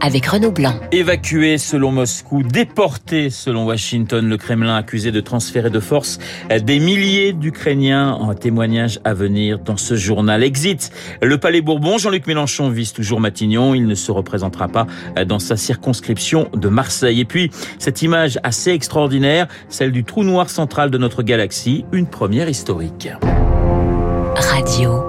avec Renaud Blanc. Évacué selon Moscou, déporté selon Washington, le Kremlin accusé de transférer de force des milliers d'Ukrainiens en témoignage à venir dans ce journal. Exit le Palais Bourbon, Jean-Luc Mélenchon vise toujours Matignon, il ne se représentera pas dans sa circonscription de Marseille. Et puis, cette image assez extraordinaire, celle du trou noir central de notre galaxie, une première historique. Radio.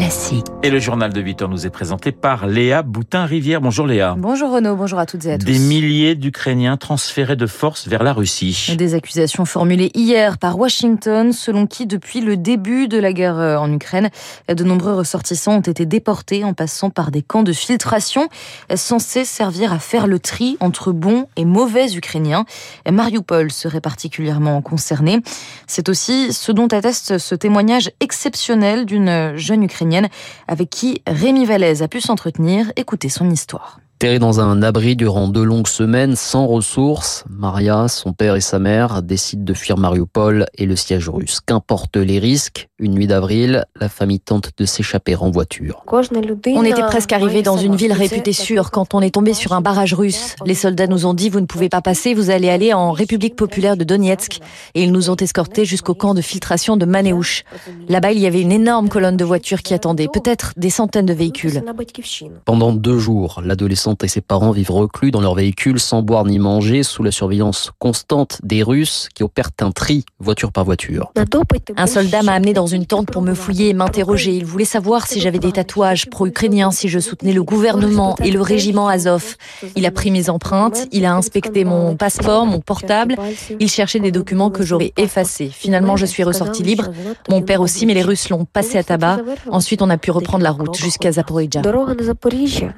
Classique. Et le journal de 8 heures nous est présenté par Léa Boutin-Rivière. Bonjour Léa. Bonjour Renaud, bonjour à toutes et à tous. Des milliers d'Ukrainiens transférés de force vers la Russie. Des accusations formulées hier par Washington, selon qui depuis le début de la guerre euh, en Ukraine, de nombreux ressortissants ont été déportés en passant par des camps de filtration censés servir à faire le tri entre bons et mauvais Ukrainiens. Mariupol serait particulièrement concerné. C'est aussi ce dont atteste ce témoignage exceptionnel d'une jeune Ukrainienne avec qui Rémi Vallès a pu s'entretenir. Écoutez son histoire. Terré dans un abri durant deux longues semaines sans ressources, Maria, son père et sa mère décident de fuir Mariupol et le siège russe. Qu'importe les risques, une nuit d'avril, la famille tente de s'échapper en voiture. On était presque arrivé dans une ville réputée sûre quand on est tombé sur un barrage russe. Les soldats nous ont dit vous ne pouvez pas passer, vous allez aller en République populaire de Donetsk. Et ils nous ont escortés jusqu'au camp de filtration de Maneuch. Là-bas, il y avait une énorme colonne de voitures qui attendait, peut-être des centaines de véhicules. Pendant deux jours, l'adolescent et ses parents vivent reclus dans leur véhicule sans boire ni manger sous la surveillance constante des Russes qui opèrent un tri voiture par voiture. Un soldat m'a amené dans une tente pour me fouiller et m'interroger. Il voulait savoir si j'avais des tatouages pro-ukrainiens, si je soutenais le gouvernement et le régiment Azov. Il a pris mes empreintes, il a inspecté mon passeport, mon portable. Il cherchait des documents que j'aurais effacés. Finalement, je suis ressorti libre. Mon père aussi, mais les Russes l'ont passé à tabac. Ensuite, on a pu reprendre la route jusqu'à Zaporizhia.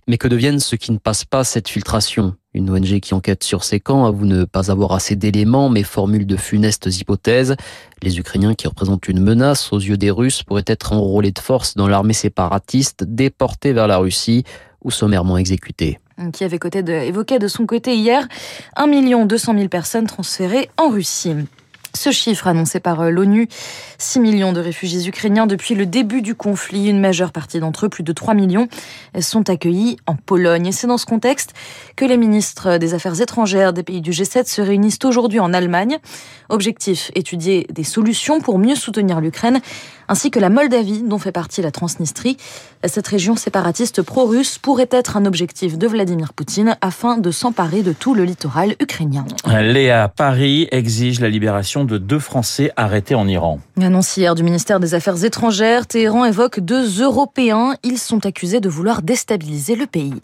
Mais que deviennent ceux qui ne passent pas cette filtration Une ONG qui enquête sur ces camps avoue ne pas avoir assez d'éléments, mais formule de funestes hypothèses. Les Ukrainiens qui représentent une menace aux yeux des Russes pourraient être enrôlés de force dans l'armée séparatiste, déportés vers la Russie ou sommairement exécutés qui avait évoqué de son côté hier 1 200 000 personnes transférées en Russie. Ce chiffre annoncé par euh, l'ONU, 6 millions de réfugiés ukrainiens depuis le début du conflit, une majeure partie d'entre eux, plus de 3 millions, sont accueillis en Pologne. Et c'est dans ce contexte que les ministres des Affaires étrangères des pays du G7 se réunissent aujourd'hui en Allemagne. Objectif, étudier des solutions pour mieux soutenir l'Ukraine ainsi que la Moldavie, dont fait partie la Transnistrie. Cette région séparatiste pro-russe pourrait être un objectif de Vladimir Poutine afin de s'emparer de tout le littoral ukrainien. Léa Paris exige la libération de deux Français arrêtés en Iran. Annonce hier du ministère des Affaires étrangères, Téhéran évoque deux Européens. Ils sont accusés de vouloir déstabiliser le pays.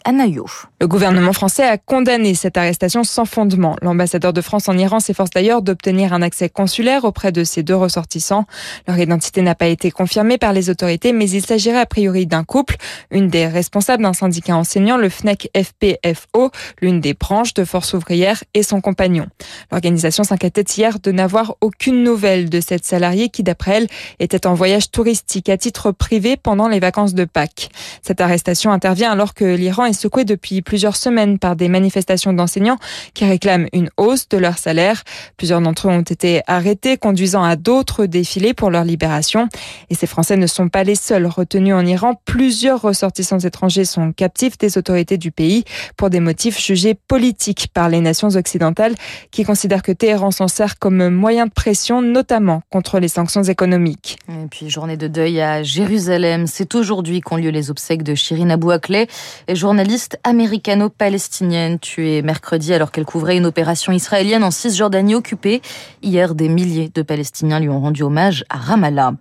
Le gouvernement français a condamné cette arrestation sans fondement. L'ambassadeur de France en Iran s'efforce d'ailleurs d'obtenir un accès consulaire auprès de ces deux ressortissants. Leur identité n'a pas été confirmée par les autorités, mais il s'agirait a priori d'un couple. Une des responsables d'un syndicat enseignant, le FNEC FPFO, l'une des branches de Force ouvrière, et son compagnon. L'organisation s'inquiétait hier de n'avoir aucune nouvelle de cette salariée qui, d'après elle, était en voyage touristique à titre privé pendant les vacances de Pâques. Cette arrestation intervient alors que l'Iran est secoué depuis plusieurs semaines par des manifestations d'enseignants qui réclament une hausse de leur salaire. Plusieurs d'entre eux ont été arrêtés, conduisant à d'autres défilés pour leur libération. Et ces Français ne sont pas les seuls retenus en Iran. Plusieurs ressortissants étrangers sont captifs des autorités du pays pour des motifs jugés politiques par les nations occidentales qui considèrent que Téhéran s'en sert comme moyen de pression, notamment contre les sanctions économiques. Et puis journée de deuil à Jérusalem. C'est aujourd'hui qu'ont lieu les obsèques de Shirin Abu Akleh, journaliste américano-palestinienne, tuée mercredi alors qu'elle couvrait une opération israélienne en Cisjordanie occupée. Hier, des milliers de Palestiniens lui ont rendu hommage à Ramallah.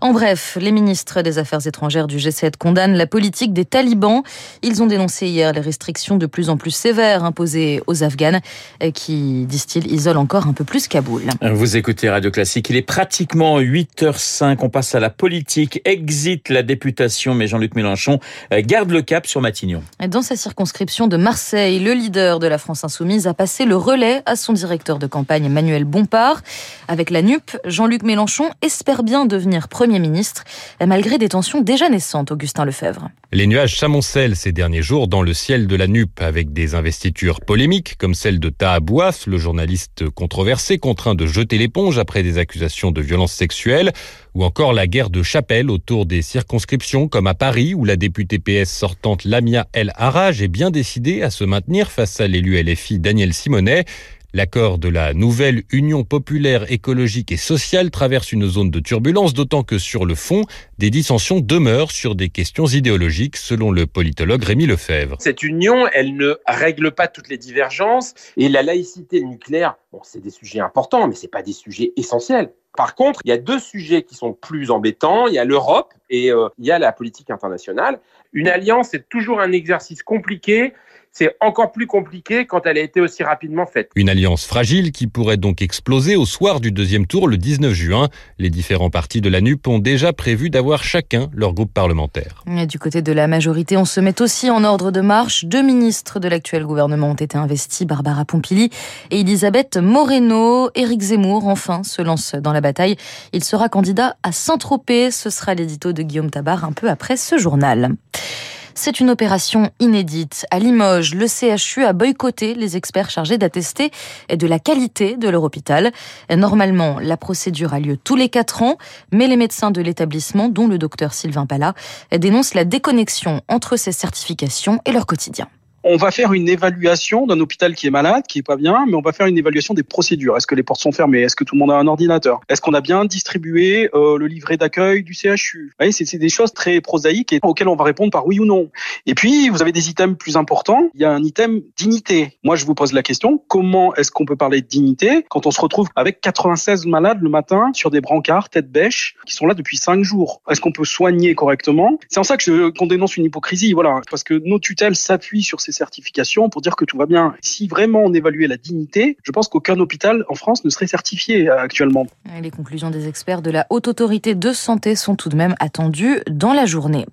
En bref, les ministres des Affaires étrangères du G7 condamnent la politique des talibans. Ils ont dénoncé hier les restrictions de plus en plus sévères imposées aux Afghans qui, disent-ils, isolent encore un peu plus Kaboul. Vous écoutez Radio Classique, il est pratiquement 8h05, on passe à la politique, exit la députation, mais Jean-Luc Mélenchon garde le cap sur Matignon. Dans sa circonscription de Marseille, le leader de la France Insoumise a passé le relais à son directeur de campagne Emmanuel Bompard. Avec la NUP, Jean-Luc Mélenchon espère bien devenir devenir Premier ministre, malgré des tensions déjà naissantes, Augustin Lefebvre. Les nuages s'amoncellent ces derniers jours dans le ciel de la NUP, avec des investitures polémiques, comme celle de Taha Bouaf, le journaliste controversé contraint de jeter l'éponge après des accusations de violences sexuelles, ou encore la guerre de chapelle autour des circonscriptions, comme à Paris, où la députée PS sortante Lamia El Haraj est bien décidée à se maintenir face à l'élu LFI Daniel Simonet. L'accord de la nouvelle Union populaire écologique et sociale traverse une zone de turbulence, d'autant que sur le fond, des dissensions demeurent sur des questions idéologiques, selon le politologue Rémi Lefebvre. Cette union, elle ne règle pas toutes les divergences, et la laïcité nucléaire, bon, c'est des sujets importants, mais c'est pas des sujets essentiels. Par contre, il y a deux sujets qui sont plus embêtants. Il y a l'Europe et euh, il y a la politique internationale. Une alliance est toujours un exercice compliqué c'est encore plus compliqué quand elle a été aussi rapidement faite. Une alliance fragile qui pourrait donc exploser au soir du deuxième tour le 19 juin. Les différents partis de la NUP ont déjà prévu d'avoir chacun leur groupe parlementaire. Et du côté de la majorité, on se met aussi en ordre de marche. Deux ministres de l'actuel gouvernement ont été investis, Barbara Pompili et Elisabeth Moreno. Éric Zemmour, enfin, se lance dans la bataille. Il sera candidat à Saint-Tropez. Ce sera l'édito de Guillaume Tabar un peu après ce journal. C'est une opération inédite. À Limoges, le CHU a boycotté les experts chargés d'attester de la qualité de leur hôpital. Normalement, la procédure a lieu tous les quatre ans, mais les médecins de l'établissement, dont le docteur Sylvain Pala, dénoncent la déconnexion entre ces certifications et leur quotidien on va faire une évaluation d'un hôpital qui est malade, qui est pas bien, mais on va faire une évaluation des procédures. Est-ce que les portes sont fermées? Est-ce que tout le monde a un ordinateur? Est-ce qu'on a bien distribué euh, le livret d'accueil du CHU Vous c'est des choses très prosaïques et auxquelles on va répondre par oui ou non. Et puis, vous avez des items plus importants. Il y a un item dignité. Moi, je vous pose la question, comment est-ce qu'on peut parler de dignité quand on se retrouve avec 96 malades le matin sur des brancards, tête bêche, qui sont là depuis 5 jours? Est-ce qu'on peut soigner correctement? C'est en ça que qu'on dénonce une hypocrisie, voilà, parce que nos tutelles s'appuient sur ces certification pour dire que tout va bien. Si vraiment on évaluait la dignité, je pense qu'aucun hôpital en France ne serait certifié euh, actuellement. Les conclusions des experts de la Haute Autorité de Santé sont tout de même attendues dans la journée.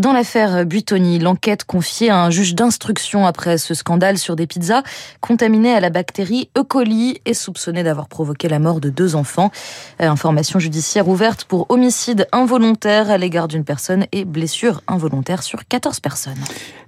Dans l'affaire Buitoni, l'enquête confiée à un juge d'instruction après ce scandale sur des pizzas contaminées à la bactérie E. coli et soupçonnées d'avoir provoqué la mort de deux enfants. Information judiciaire ouverte pour homicide involontaire à l'égard d'une personne et blessure involontaire sur 14 personnes.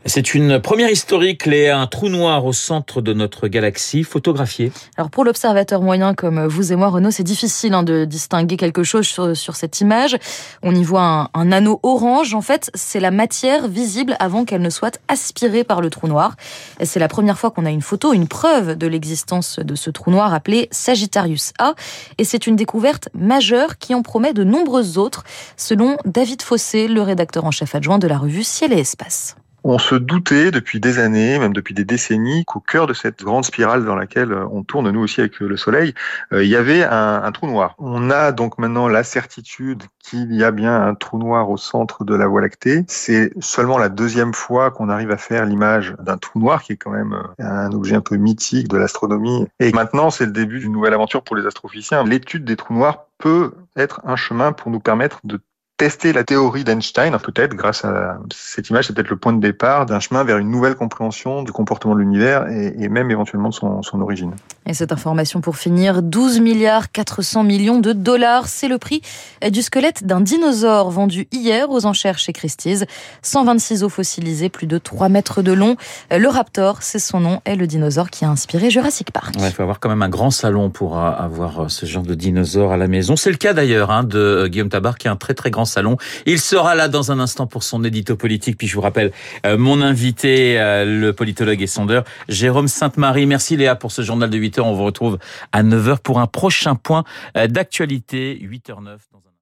C'est une première historique, Léa, un trou noir au centre de notre galaxie, photographié. Alors pour l'observateur moyen comme vous et moi, Renaud, c'est difficile hein, de distinguer quelque chose sur, cette image. On y voit un, un anneau orange. En fait, c'est la matière visible avant qu'elle ne soit aspirée par le trou noir. C'est la première fois qu'on a une photo, une preuve de l'existence de ce trou noir appelé Sagittarius A. Et c'est une découverte majeure qui en promet de nombreuses autres, selon David Fossé, le rédacteur en chef adjoint de la revue Ciel et Espace. On se doutait depuis des années, même depuis des décennies, qu'au cœur de cette grande spirale dans laquelle euh, on tourne, nous aussi avec le Soleil, euh, il y avait un, trou noir. On a donc maintenant la certitude qu'il y a bien un trou noir au centre de la Voie lactée. C'est seulement la deuxième fois qu'on arrive à faire l'image d'un trou noir, qui est quand même euh, un objet un peu mythique de l'astronomie. Et maintenant, c'est le début d'une nouvelle aventure pour les astrophysiciens. L'étude des trous noirs peut être un chemin pour nous permettre de tester la théorie d'Einstein, peut-être grâce à cette image, c'est peut-être le point de départ d'un chemin vers une nouvelle compréhension du comportement de l'univers et, même éventuellement de son, origine. Et cette information pour finir, 12 milliards 400 millions de dollars, c'est le prix du squelette d'un dinosaure vendu hier aux enchères chez Christie's. 126 os fossilisés, plus de 3 mètres de long. Le Raptor, c'est son nom, est le dinosaure qui a inspiré Jurassic Park. Il faut avoir quand même un grand salon pour avoir ce genre de dinosaure à la maison. C'est le cas d'ailleurs hein, de Guillaume Tabar qui a un très très grand salon. Il sera là dans un instant pour son édito politique. Puis je vous rappelle euh, mon invité, euh, le politologue et sondeur Jérôme Sainte-Marie. Merci Léa pour ce journal de 8 On vous retrouve à 9 heures pour un prochain point euh, d'actualité. 8h09 dans un